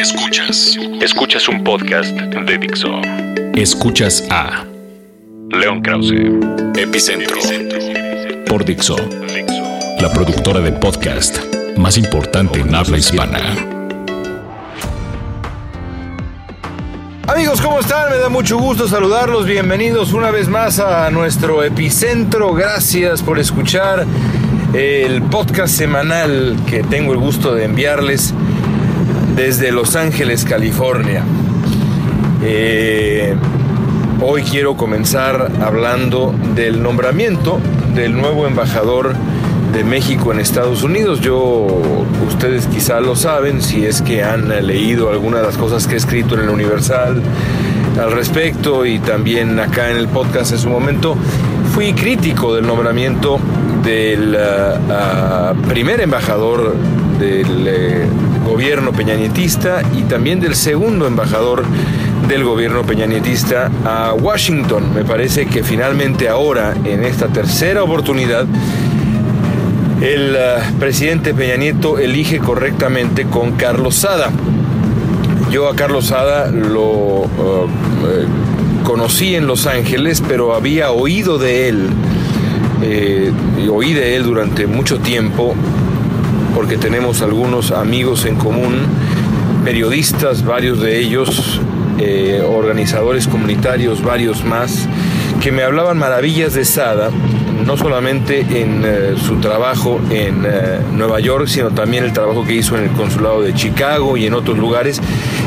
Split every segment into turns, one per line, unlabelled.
Escuchas. Escuchas un podcast de Dixo.
Escuchas a
León Krause. Epicentro.
por Dixo, la productora de podcast más importante en habla hispana.
Amigos, ¿cómo están? Me da mucho gusto saludarlos. Bienvenidos una vez más a nuestro epicentro. Gracias por escuchar el podcast semanal que tengo el gusto de enviarles desde Los Ángeles, California. Eh, hoy quiero comenzar hablando del nombramiento del nuevo embajador de México en Estados Unidos. Yo, ustedes quizá lo saben, si es que han leído alguna de las cosas que he escrito en el Universal al respecto y también acá en el podcast en su momento, fui crítico del nombramiento del uh, uh, primer embajador del uh, gobierno peñanietista y también del segundo embajador del gobierno peñanietista a Washington. Me parece que finalmente ahora, en esta tercera oportunidad, el uh, presidente Peña Nieto elige correctamente con Carlos Sada. Yo a Carlos Sada lo uh, eh, conocí en Los Ángeles, pero había oído de él, eh, oí de él durante mucho tiempo, porque tenemos algunos amigos en común, periodistas, varios de ellos, eh, organizadores comunitarios, varios más, que me hablaban maravillas de Sada, no solamente en uh, su trabajo en uh, Nueva York, sino también el trabajo que hizo en el consulado de Chicago y en otros lugares.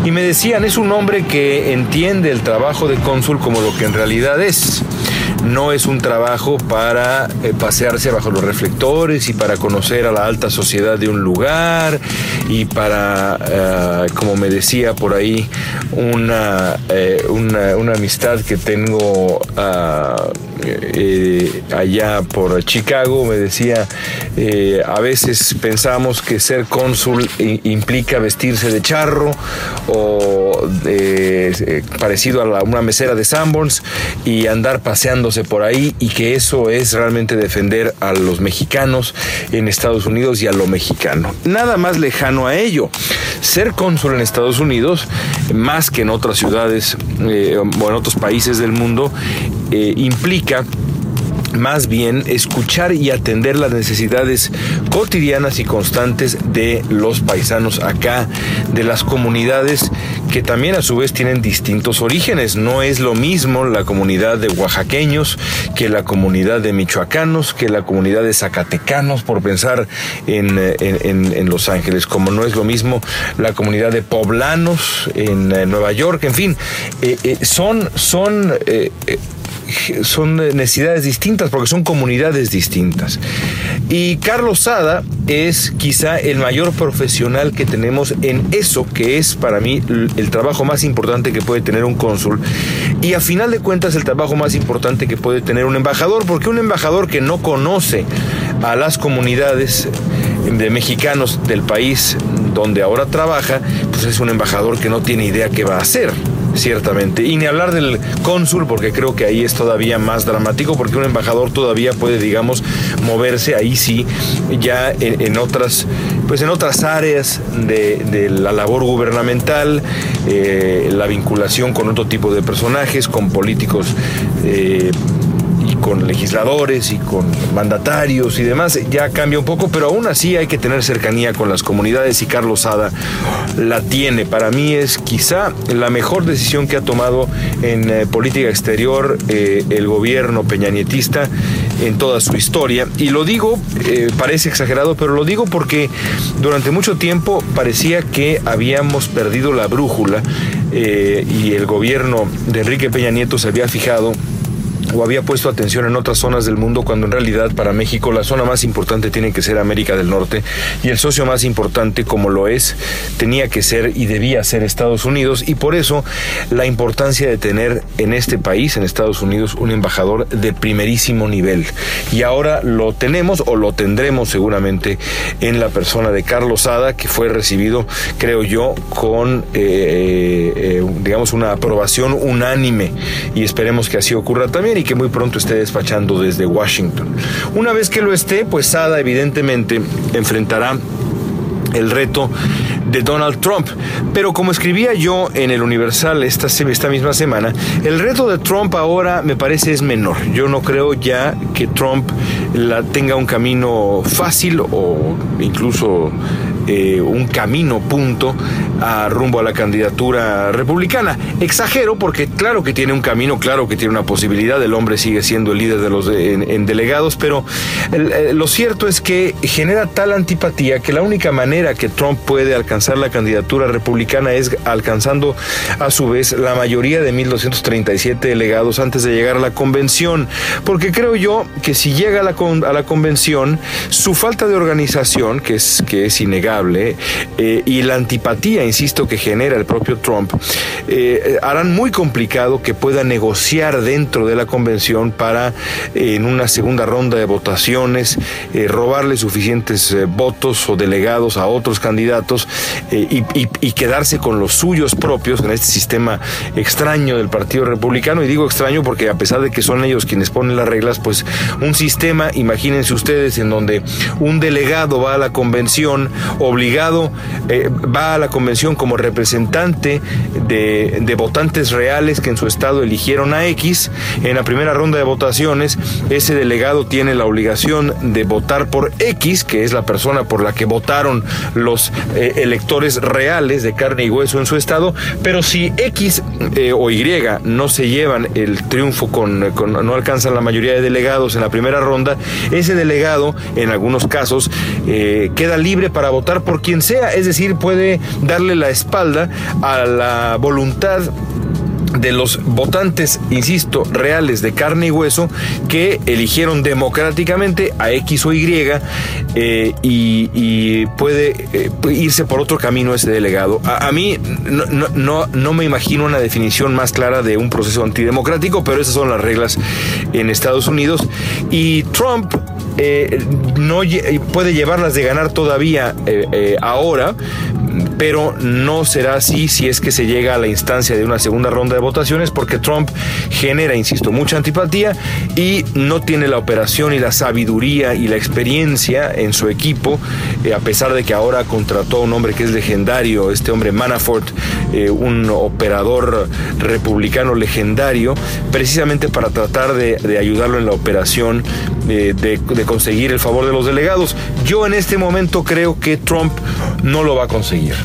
Y me decían, es un hombre que entiende el trabajo de cónsul como lo que en realidad es. No es un trabajo para eh, pasearse bajo los reflectores y para conocer a la alta sociedad de un lugar y para, uh, como me decía por ahí, una, una, una amistad que tengo eh, allá por Chicago, me decía, eh, a veces pensamos que ser cónsul implica vestirse de charro o eh, parecido a la, una mesera de Sanborns y andar paseándose por ahí y que eso es realmente defender a los mexicanos en Estados Unidos y a lo mexicano. Nada más lejano a ello. Ser cónsul en Estados Unidos, más que en otras ciudades eh, o en otros países del mundo, eh, implica más bien escuchar y atender las necesidades cotidianas y constantes de los paisanos acá, de las comunidades que también a su vez tienen distintos orígenes. No es lo mismo la comunidad de oaxaqueños que la comunidad de michoacanos, que la comunidad de zacatecanos, por pensar en, en, en Los Ángeles, como no es lo mismo la comunidad de poblanos en, en Nueva York, en fin, eh, eh, son, son eh, son necesidades distintas porque son comunidades distintas. Y Carlos Sada es quizá el mayor profesional que tenemos en eso que es para mí el trabajo más importante que puede tener un cónsul y a final de cuentas el trabajo más importante que puede tener un embajador porque un embajador que no conoce a las comunidades de mexicanos del país donde ahora trabaja, pues es un embajador que no tiene idea qué va a hacer ciertamente. Y ni hablar del cónsul, porque creo que ahí es todavía más dramático, porque un embajador todavía puede, digamos, moverse ahí sí, ya en, otras, pues en otras áreas de, de la labor gubernamental, eh, la vinculación con otro tipo de personajes, con políticos. Eh, con legisladores y con mandatarios y demás, ya cambia un poco, pero aún así hay que tener cercanía con las comunidades y Carlos Sada la tiene. Para mí es quizá la mejor decisión que ha tomado en eh, política exterior eh, el gobierno peñanietista en toda su historia. Y lo digo, eh, parece exagerado, pero lo digo porque durante mucho tiempo parecía que habíamos perdido la brújula y el gobierno de Enrique Peña Nieto se había fijado o había puesto atención en otras zonas del mundo cuando en realidad para México la zona más importante tiene que ser América del Norte y el socio más importante como lo es tenía que ser y debía ser Estados Unidos y por eso la importancia de tener en este país, en Estados Unidos, un embajador de primerísimo nivel. Y ahora lo tenemos o lo tendremos seguramente en la persona de Carlos Sada que fue recibido, creo yo, con eh, eh, digamos una aprobación unánime y esperemos que así ocurra también que muy pronto esté despachando desde Washington. Una vez que lo esté, pues Sada evidentemente enfrentará el reto de Donald Trump. Pero como escribía yo en el Universal esta, esta misma semana, el reto de Trump ahora me parece es menor. Yo no creo ya que Trump la, tenga un camino fácil o incluso eh, un camino punto a rumbo a la candidatura republicana. Exagero porque claro que tiene un camino, claro que tiene una posibilidad, el hombre sigue siendo el líder de los en, delegados, pero eh, lo cierto es que genera tal antipatía que la única manera que Trump puede alcanzar la candidatura republicana es alcanzando a su vez la mayoría de 1.237 delegados antes de llegar a la convención, porque creo yo que si llega a la, a la convención, su falta de organización, que es, que es innegable, eh, y la antipatía, insisto, que genera el propio Trump, eh, harán muy complicado que pueda negociar dentro de la convención para, eh, en una segunda ronda de votaciones, robarle suficientes votos o delegados a otros candidatos y, y, quedarse con los suyos propios en este sistema extraño del Partido Republicano. Y digo extraño porque a pesar de que son ellos quienes ponen las reglas, pues un sistema, imagínense ustedes, en donde un delegado va a la convención obligado, eh, va a la convención como representante de, votantes reales que en su estado eligieron a X. En la primera ronda de votaciones, ese delegado tiene la obligación de votar por X, que es la persona por la que votaron los eh, electores reales de carne y hueso en su estado. Pero si X eh, o Y no se llevan el triunfo con, con, no alcanzan la mayoría de delegados en la primera ronda, ese delegado, en algunos casos, queda libre para votar por quien sea, es decir, puede darle la espalda a la voluntad de los votantes, insisto, reales de carne y hueso que eligieron democráticamente a X o Y eh, y, puede eh, irse por otro camino ese delegado. A, mí no, me imagino una definición más clara de un proceso antidemocrático, pero esas son las reglas en Estados Unidos. Y Trump eh, no puede llevarlas de ganar todavía eh, eh, ahora, pero no será así si es que se llega a la instancia de una segunda ronda de votaciones, porque Trump genera, insisto, mucha antipatía y no tiene la operación y la sabiduría y la experiencia en su equipo, a pesar de que ahora contrató a un hombre que es legendario, este hombre Manafort, un operador republicano legendario, precisamente para tratar de, ayudarlo en la operación de, de conseguir el favor de los delegados. Yo en este momento creo que Trump no lo va a conseguir.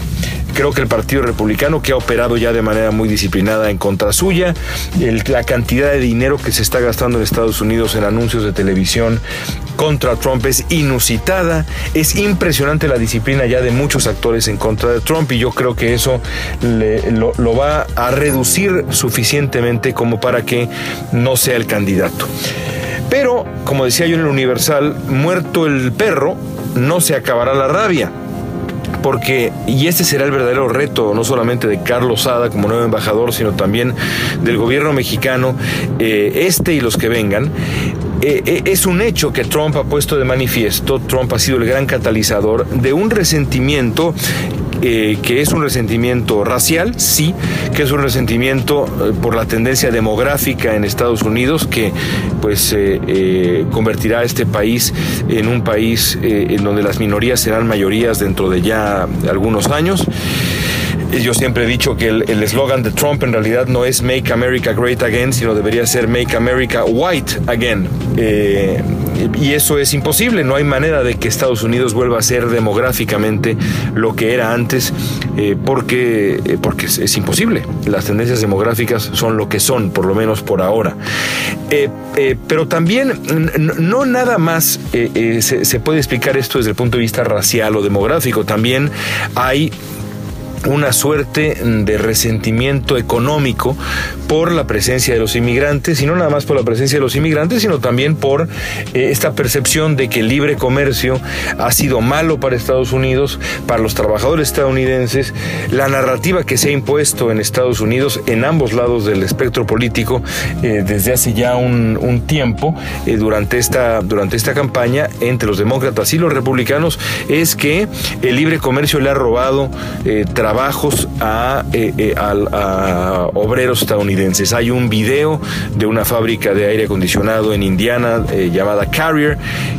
Creo que el Partido Republicano, que ha operado ya de manera muy disciplinada en contra suya, la cantidad de dinero que se está gastando en Estados Unidos en anuncios de televisión contra Trump es inusitada. Es impresionante la disciplina ya de muchos actores en contra de Trump y yo creo que eso lo, lo va a reducir suficientemente como para que no sea el candidato. Pero, como decía yo en el Universal, muerto el perro, no se acabará la rabia. Porque, y este será el verdadero reto, no solamente de Carlos Sada como nuevo embajador, sino también del gobierno mexicano, eh, este y los que vengan, eh, eh, es un hecho que Trump ha puesto de manifiesto, Trump ha sido el gran catalizador de un resentimiento eh, que es un resentimiento racial, sí, que es un resentimiento eh, por la tendencia demográfica en Estados Unidos que pues eh, convertirá a este país en un país en donde las minorías serán mayorías dentro de ya algunos años. Yo siempre he dicho que el eslogan de Trump en realidad no es Make America Great Again, sino debería ser Make America White Again. Y eso es imposible, no hay manera de que Estados Unidos vuelva a ser demográficamente lo que era antes, eh, porque, eh, porque es, imposible. Las tendencias demográficas son lo que son, por lo menos por ahora. pero también no nada más se puede explicar esto desde el punto de vista racial o demográfico, también hay una suerte de resentimiento económico por la presencia de los inmigrantes, y no nada más por la presencia de los inmigrantes, sino también por eh, esta percepción de que el libre comercio ha sido malo para Estados Unidos, para los trabajadores estadounidenses, la narrativa que se ha impuesto en Estados Unidos en ambos lados del espectro político eh, desde hace ya un, tiempo eh, durante, esta, durante esta campaña entre los demócratas y los republicanos es que el libre comercio le ha robado trabajos a, a obreros estadounidenses Hay un video de una fábrica de aire acondicionado en Indiana eh, llamada Carrier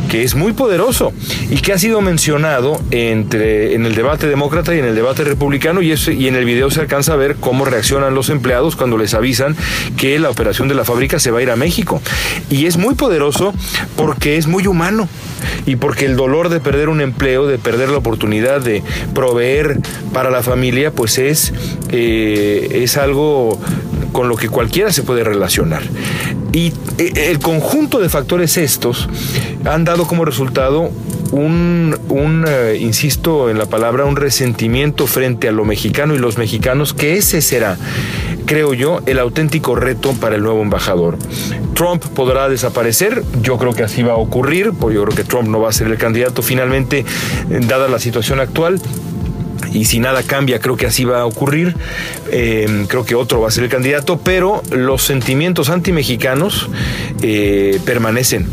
que es muy poderoso y que ha sido mencionado entre, en el debate demócrata y en el debate republicano y, y en el video se alcanza a ver cómo reaccionan los empleados cuando les avisan que la operación de la fábrica se va a ir a México. Y es muy poderoso porque es muy humano y porque el dolor de perder un empleo, de perder la oportunidad de proveer para la familia, pues es, eh, es algo con lo que cualquiera se puede relacionar. Y eh, el conjunto de factores estos han dado como resultado un, un eh, insisto en la palabra, un resentimiento frente a lo mexicano y los mexicanos, que ese será, creo yo, el auténtico reto para el nuevo embajador. Trump podrá desaparecer, yo creo que así va a ocurrir, porque yo creo que Trump no va a ser el candidato finalmente, dada la situación actual, y si nada cambia, creo que así va a ocurrir. Eh, creo que otro va a ser el candidato, pero los sentimientos antimexicanos eh, permanecen.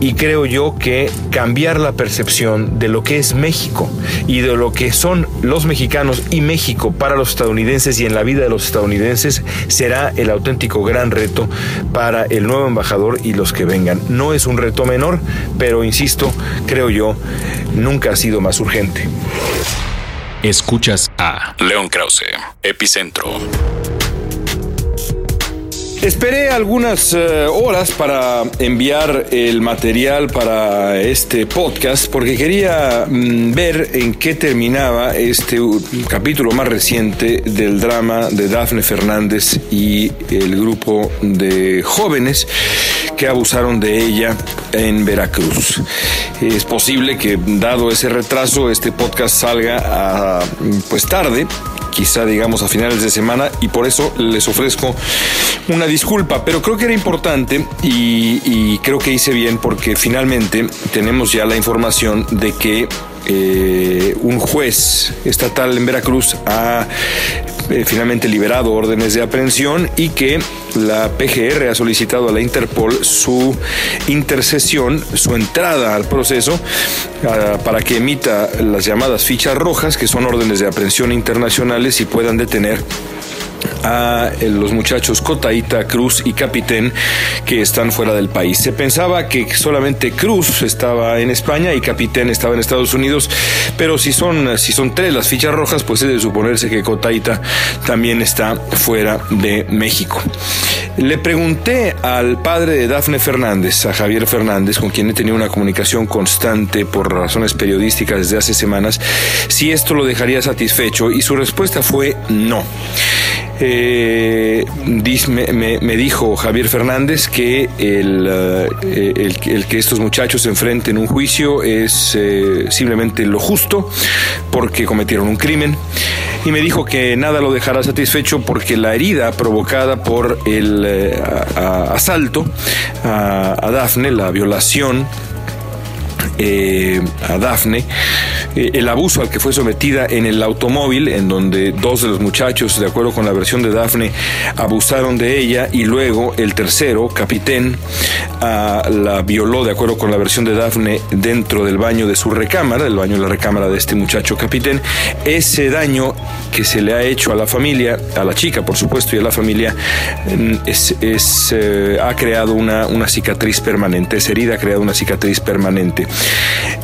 Y creo yo que cambiar la percepción de lo que es México y de lo que son los mexicanos y México para los estadounidenses y en la vida de los estadounidenses será el auténtico gran reto para el nuevo embajador y los que vengan. No es un reto menor, pero insisto, creo yo, nunca ha sido más urgente.
Escuchas a León Krause, Epicentro.
Esperé algunas eh, horas para enviar el material para este podcast porque quería mm, ver en qué terminaba este capítulo más reciente del drama de Dafne Fernández y el grupo de jóvenes que abusaron de ella en Veracruz. Es posible que dado ese retraso este podcast salga a, pues tarde quizá digamos a finales de semana y por eso les ofrezco una disculpa, pero creo que era importante y, creo que hice bien porque finalmente tenemos ya la información de que eh, un juez estatal en Veracruz ha eh, finalmente liberado órdenes de aprehensión y que la PGR ha solicitado a la Interpol su intercesión, su entrada al proceso ah, para que emita las llamadas fichas rojas, que son órdenes de aprehensión internacionales y puedan detener a eh, los muchachos Cotaita, Cruz y Capitén que están fuera del país. Se pensaba que solamente Cruz estaba en España y Capitén estaba en Estados Unidos, pero si son, si son tres las fichas rojas, pues es de suponerse que Cotaita también está fuera de México. Le pregunté al padre de Dafne Fernández, a Javier Fernández, con quien he tenido una comunicación constante por razones periodísticas desde hace semanas, si esto lo dejaría satisfecho y su respuesta fue no. Eh, me, dijo Javier Fernández que el, eh, el, que estos muchachos enfrenten un juicio es eh, simplemente lo justo porque cometieron un crimen. Y me dijo que nada lo dejará satisfecho porque la herida provocada por el asalto a, a Dafne, la violación a Dafne, eh, el abuso al que fue sometida en el automóvil, en donde dos de los muchachos, de acuerdo con la versión de Dafne, abusaron de ella y luego el tercero, Capitán, ah, la violó, de acuerdo con la versión de Dafne, dentro del baño de su recámara, el baño de la recámara de este muchacho Capitán. Ese daño que se le ha hecho a la familia, a la chica, por supuesto, y a la familia, mm, es, eh, ha creado una, una cicatriz permanente, esa herida ha creado una cicatriz permanente.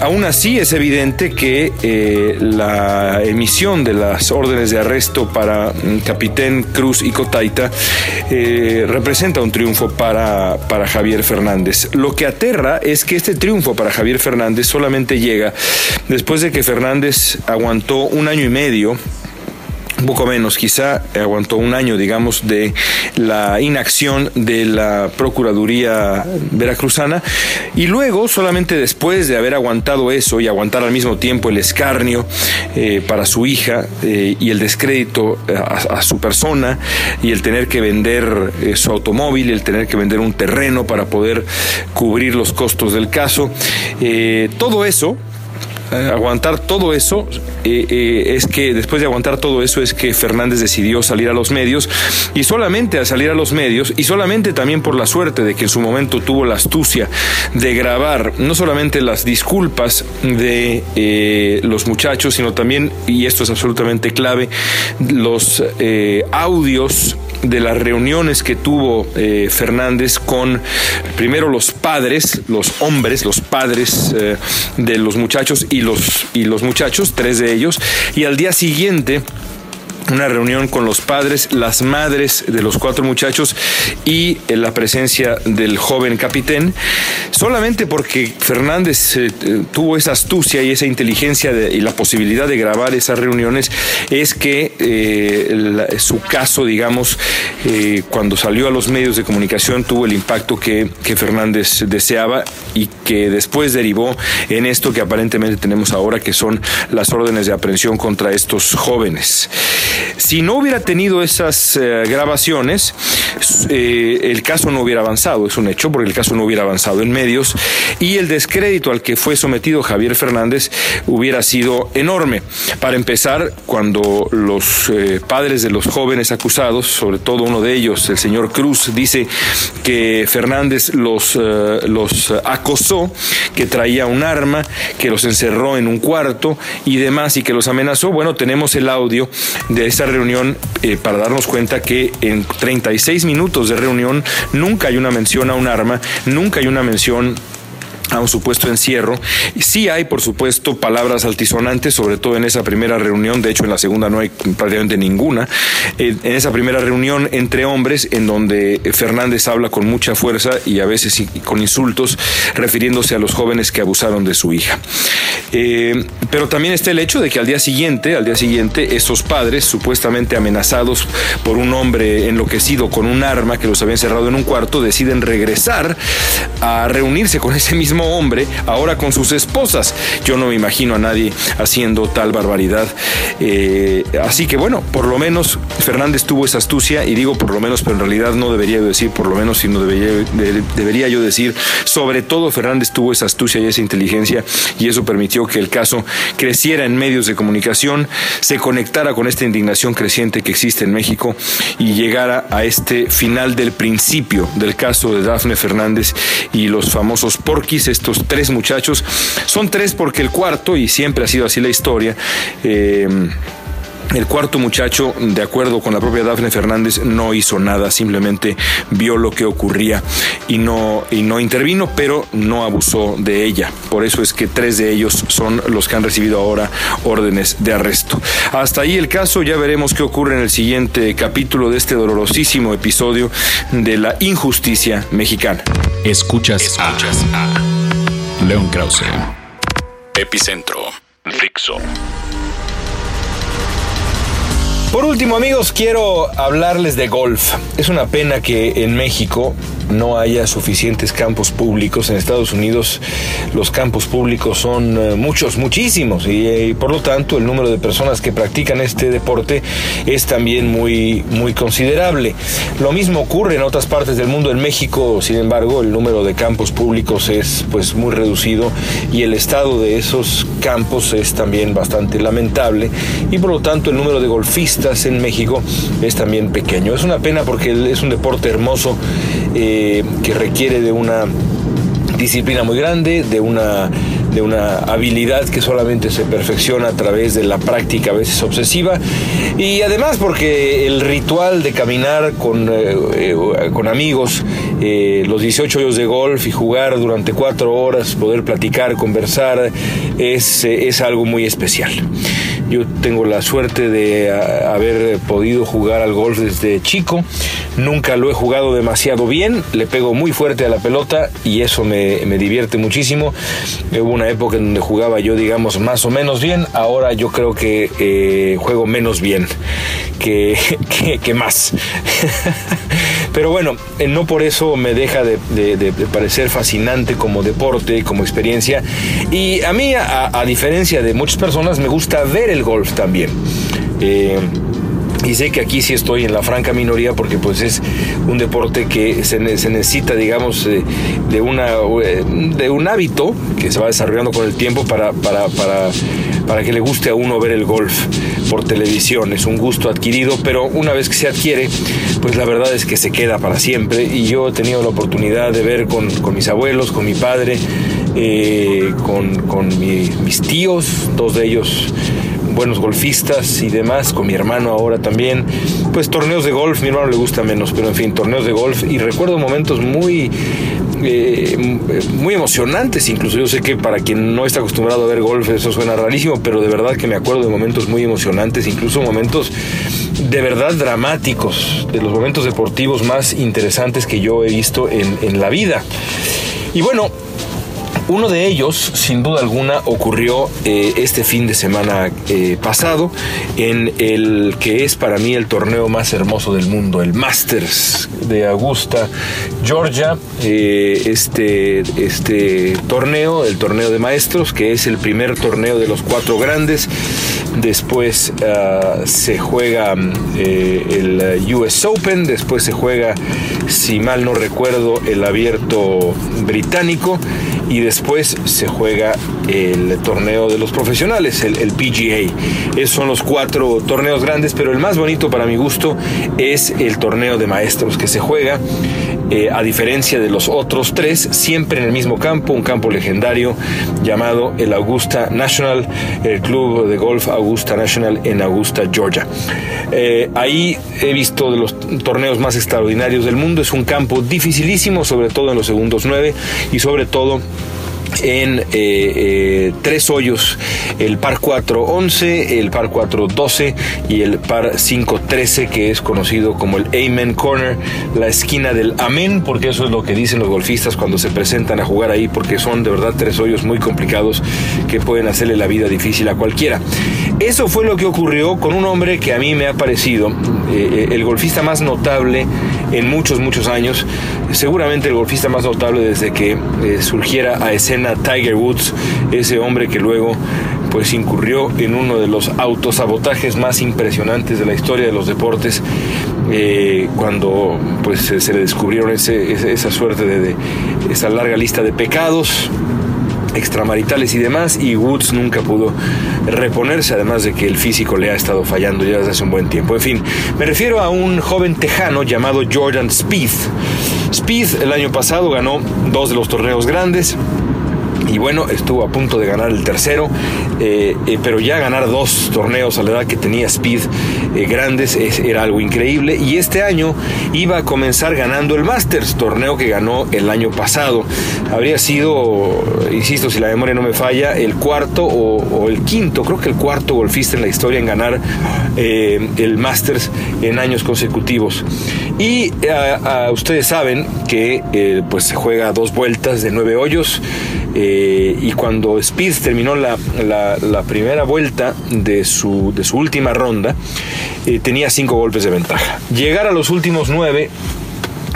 Aún así, es evidente eh, la emisión de las órdenes de arresto para mm, Capitán Cruz y Cotaita eh, representa un triunfo para, para Javier Fernández. Lo que aterra es que este triunfo para Javier Fernández solamente llega después de que Fernández aguantó un año y medio un poco menos, quizá aguantó un año, digamos, de la inacción de la Procuraduría Veracruzana. Y luego, solamente después de haber aguantado eso y aguantar al mismo tiempo el escarnio eh, para su hija eh, y el descrédito a, su persona y el tener que vender eh, su automóvil, el tener que vender un terreno para poder cubrir los costos del caso, todo eso eh, aguantar todo eso, eh, eh, es que después de aguantar todo eso es que Fernández decidió salir a los medios y solamente al salir a los medios y solamente también por la suerte de que en su momento tuvo la astucia de grabar no solamente las disculpas de los muchachos, sino también, y esto es absolutamente clave, los audios de las reuniones que tuvo eh, Fernández con primero los padres, los hombres, los padres eh, de los muchachos y los, y los muchachos, tres de ellos, y al día siguiente una reunión con los padres, las madres de los cuatro muchachos y en la presencia del joven capitán, solamente porque Fernández eh, tuvo esa astucia y esa inteligencia y la posibilidad de grabar esas reuniones, es que eh, su caso, digamos, eh, cuando salió a los medios de comunicación tuvo el impacto que, que Fernández deseaba y que después derivó en esto que aparentemente tenemos ahora, que son las órdenes de aprehensión contra estos jóvenes. Si no hubiera tenido esas eh, grabaciones, eh, el caso no hubiera avanzado, es un hecho, porque el caso no hubiera avanzado en medios y el descrédito al que fue sometido Javier Fernández hubiera sido enorme. Para empezar, cuando los eh, padres de los jóvenes acusados, sobre todo uno de ellos, el señor Cruz, dice que Fernández los, los acosó, que traía un arma, que los encerró en un cuarto y demás y que los amenazó, bueno, tenemos el audio de esta reunión eh, para darnos cuenta que en 36 minutos de reunión nunca hay una mención a un arma, nunca hay una mención a un supuesto encierro. Sí hay, por supuesto, palabras altisonantes, sobre todo en esa primera reunión, de hecho en la segunda no hay prácticamente ninguna, en esa primera reunión entre hombres en donde Fernández habla con mucha fuerza y a veces con insultos refiriéndose a los jóvenes que abusaron de su hija. Eh, pero también está el hecho de que al día siguiente, al día siguiente, esos padres, supuestamente amenazados por un hombre enloquecido con un arma que los había encerrado en un cuarto, deciden regresar a reunirse con ese mismo hombre, ahora con sus esposas. Yo no me imagino a nadie haciendo tal barbaridad. Eh, así que bueno, por lo menos Fernández tuvo esa astucia, y digo por lo menos, pero en realidad no debería decir por lo menos, sino debería, debería yo decir, sobre todo Fernández tuvo esa astucia y esa inteligencia, y eso permitió que el caso creciera en medios de comunicación, se conectara con esta indignación creciente que existe en México y llegara a este final del principio del caso de Dafne Fernández y los famosos porquis estos tres muchachos. Son tres porque el cuarto, y siempre ha sido así la historia, eh, el cuarto muchacho, de acuerdo con la propia Dafne Fernández, no hizo nada, simplemente vio lo que ocurría y no, y no intervino, pero no abusó de ella. Por eso es que tres de ellos son los que han recibido ahora órdenes de arresto. Hasta ahí el caso, ya veremos qué ocurre en el siguiente capítulo de este dolorosísimo episodio de la injusticia mexicana.
Escuchas, Escuchas León Krause.
Epicentro. Fixo.
Por último, amigos, quiero hablarles de golf. Es una pena que en México no haya suficientes campos públicos. En Estados Unidos los campos públicos son eh, muchos, muchísimos, y, por lo tanto el número de personas que practican este deporte es también muy, muy considerable. Lo mismo ocurre en otras partes del mundo. En México, sin embargo, el número de campos públicos es pues muy reducido y el estado de esos campos es también bastante lamentable y por lo tanto el número de golfistas en México es también pequeño. Es una pena porque es un deporte hermoso eh, que requiere de una disciplina muy grande, de una de una habilidad que solamente se perfecciona a través de la práctica a veces obsesiva y además porque el ritual de caminar con, eh, eh, con amigos los 18 hoyos de golf y jugar durante cuatro horas, poder platicar, conversar, es, es algo muy especial. Yo tengo la suerte de haber podido jugar al golf desde chico. Nunca lo he jugado demasiado bien. Le pego muy fuerte a la pelota y eso me, divierte muchísimo. Hubo una época en donde jugaba yo, digamos, más o menos bien. Ahora yo creo que eh, juego menos bien que, que, más. Pero bueno, eh, no por eso me deja de, parecer fascinante como deporte, como experiencia. Y a mí, a, diferencia de muchas personas, me gusta ver el golf también. Eh, y sé que aquí sí estoy en la franca minoría porque pues es un deporte que se, necesita, digamos, eh, de, una, un hábito que se va desarrollando con el tiempo para que le guste a uno ver el golf por televisión. Es un gusto adquirido, pero una vez que se adquiere, pues la verdad es que se queda para siempre. Y yo he tenido la oportunidad de ver con, mis abuelos, con mi padre, eh, con, mis tíos, dos de ellos buenos golfistas y demás, con mi hermano ahora también. Pues torneos de golf, mi hermano le gusta menos, pero en fin, torneos de golf. Y recuerdo momentos muy, eh, muy emocionantes, incluso yo sé que para quien no está acostumbrado a ver golf eso suena rarísimo, pero de verdad que me acuerdo de momentos muy emocionantes, incluso momentos de verdad dramáticos, de los momentos deportivos más interesantes que yo he visto en, en la vida. Y bueno, uno de ellos, sin duda alguna, ocurrió eh, este fin de semana eh, pasado en el que es para mí el torneo más hermoso del mundo, el Masters de Augusta, Georgia. Eh, este, este torneo, el torneo de maestros, que es el primer torneo de los cuatro grandes. Después ah, se juega el US Open, después se juega, si mal no recuerdo, el abierto británico y después se juega el torneo de los profesionales, el, PGA. Esos son los cuatro torneos grandes, pero el más bonito para mi gusto es el torneo de maestros que se juega, eh, a diferencia de los otros tres, siempre en el mismo campo, un campo legendario llamado el Augusta National, el club de golf Augusta National en Augusta, Georgia. Eh, ahí he visto de los torneos más extraordinarios del mundo, es un campo dificilísimo, sobre todo en los segundos nueve y sobre todo en eh, eh, tres hoyos, el par 411, el par 412 y el par 513 que es conocido como el Amen Corner, la esquina del Amén, porque eso es lo que dicen los golfistas cuando se presentan a jugar ahí, porque son de verdad tres hoyos muy complicados que pueden hacerle la vida difícil a cualquiera. Eso fue lo que ocurrió con un hombre que a mí me ha parecido eh, el golfista más notable en muchos, muchos años, seguramente el golfista más notable desde que surgiera a escena Tiger Woods, ese hombre que luego pues incurrió en uno de los autosabotajes más impresionantes de la historia de los deportes eh, cuando pues se le descubrieron esa suerte de, esa larga lista de pecados extramaritales y demás y Woods nunca pudo reponerse además de que el físico le ha estado fallando ya desde hace un buen tiempo. En fin me refiero a un joven tejano llamado Jordan Spieth. Spieth el año pasado ganó dos de los torneos grandes y bueno, estuvo a punto de ganar el tercero, eh, eh, pero ya ganar dos torneos a la edad que tenía Speed eh, grandes era algo increíble. Y este año iba a comenzar ganando el Masters, torneo que ganó el año pasado. Habría sido, insisto, si la memoria no me falla, el cuarto o, el quinto, creo que el cuarto golfista en la historia en ganar el Masters en años consecutivos. Y ustedes saben que pues se juega dos vueltas de nueve hoyos. Eh, y cuando Speed terminó la, primera vuelta de su, última ronda, eh, tenía cinco golpes de ventaja. Llegar a los últimos nueve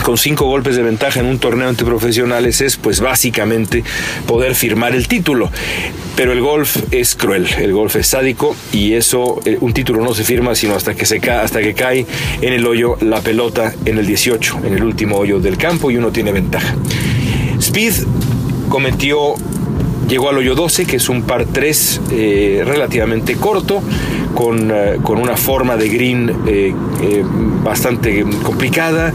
con cinco golpes de ventaja en un torneo entre profesionales es pues básicamente poder firmar el título. Pero el golf es cruel, el golf es sádico y eso, eh, un título no se firma sino hasta que, se cae, hasta que cae en el hoyo la pelota en el 18, en el último hoyo del campo y uno tiene ventaja. Speed cometió llegó al hoyo 12, que es un par 3 eh, relativamente corto, con, eh, con, una forma de green eh, bastante complicada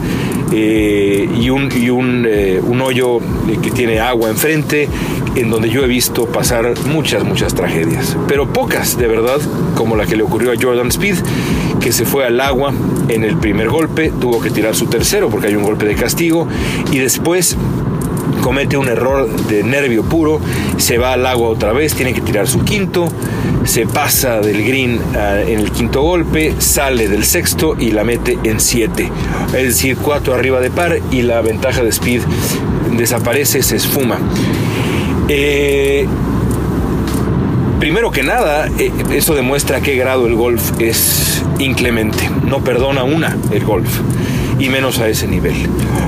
y, un, y un, un, hoyo que tiene agua enfrente, en donde yo he visto pasar muchas, muchas tragedias, pero pocas de verdad, como la que le ocurrió a Jordan Speed, que se fue al agua en el primer golpe, tuvo que tirar su tercero porque hay un golpe de castigo, y después comete un error de nervio puro, se va al agua otra vez, tiene que tirar su quinto, se pasa del green ah, en el quinto golpe, sale del sexto y la mete en siete. Es decir, cuatro arriba de par y la ventaja de speed desaparece, se esfuma. Eh, primero que nada, eh, esto demuestra a qué grado el golf es inclemente. No perdona una el golf y menos a ese nivel.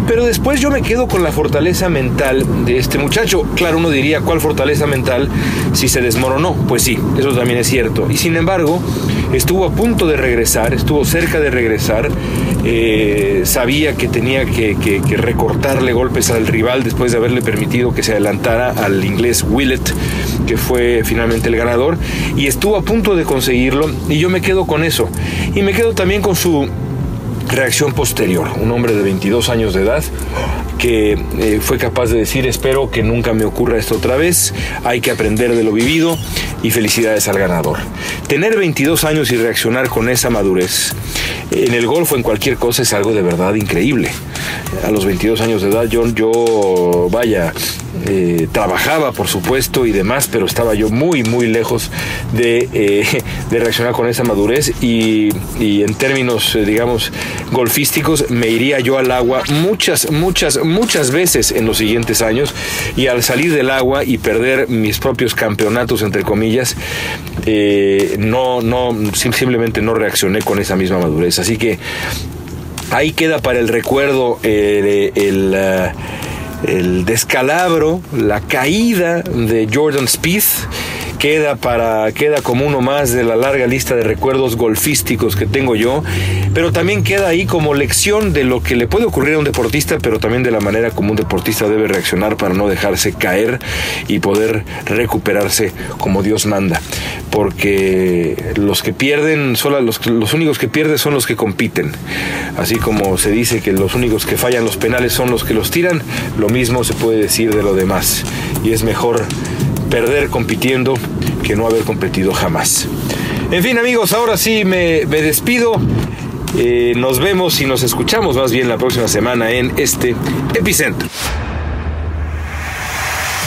Pero después yo me quedo con la fortaleza mental de este muchacho. Claro, uno diría, ¿cuál fortaleza mental si se desmoronó? Pues sí, eso también es cierto. Y sin embargo, estuvo a punto de regresar, estuvo cerca de regresar, eh, sabía que tenía que, que, recortarle golpes al rival después de haberle permitido que se adelantara al inglés Willett, que fue finalmente el ganador, y estuvo a punto de conseguirlo, y yo me quedo con eso. Y me quedo también con su reacción posterior. Un hombre de 22 años de edad que eh, fue capaz de decir, espero que nunca me ocurra esto otra vez, hay que aprender de lo vivido y felicidades al ganador. Tener 22 años y reaccionar con esa madurez en el golf o en cualquier cosa es algo de verdad increíble. A los 22 años de edad yo, yo vaya, eh, trabajaba por supuesto y demás, pero estaba yo muy, muy lejos de, eh, de reaccionar con esa madurez y, y en términos, eh, digamos, golfísticos, me iría yo al agua muchas, muchas, muchas veces en los siguientes años y al salir del agua y perder mis propios campeonatos, entre comillas, no, no, simplemente no reaccioné con esa misma madurez. Así que ahí queda para el recuerdo el el descalabro, la caída de Jordan Spieth queda para queda como uno más de la larga lista de recuerdos golfísticos que tengo yo, pero también queda ahí como lección de lo que le puede ocurrir a un deportista, pero también de la manera como un deportista debe reaccionar para no dejarse caer y poder recuperarse como Dios manda, porque los que pierden son los, los únicos que pierden son los que compiten. Así como se dice que los únicos que fallan los penales son los que los tiran, lo mismo se puede decir de lo demás y es mejor perder compitiendo que no haber competido jamás. En fin amigos, ahora sí me, despido. Eh, nos vemos y nos escuchamos más bien la próxima semana en este epicentro.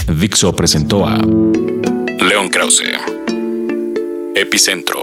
Dixo presentó a León Krause. Epicentro.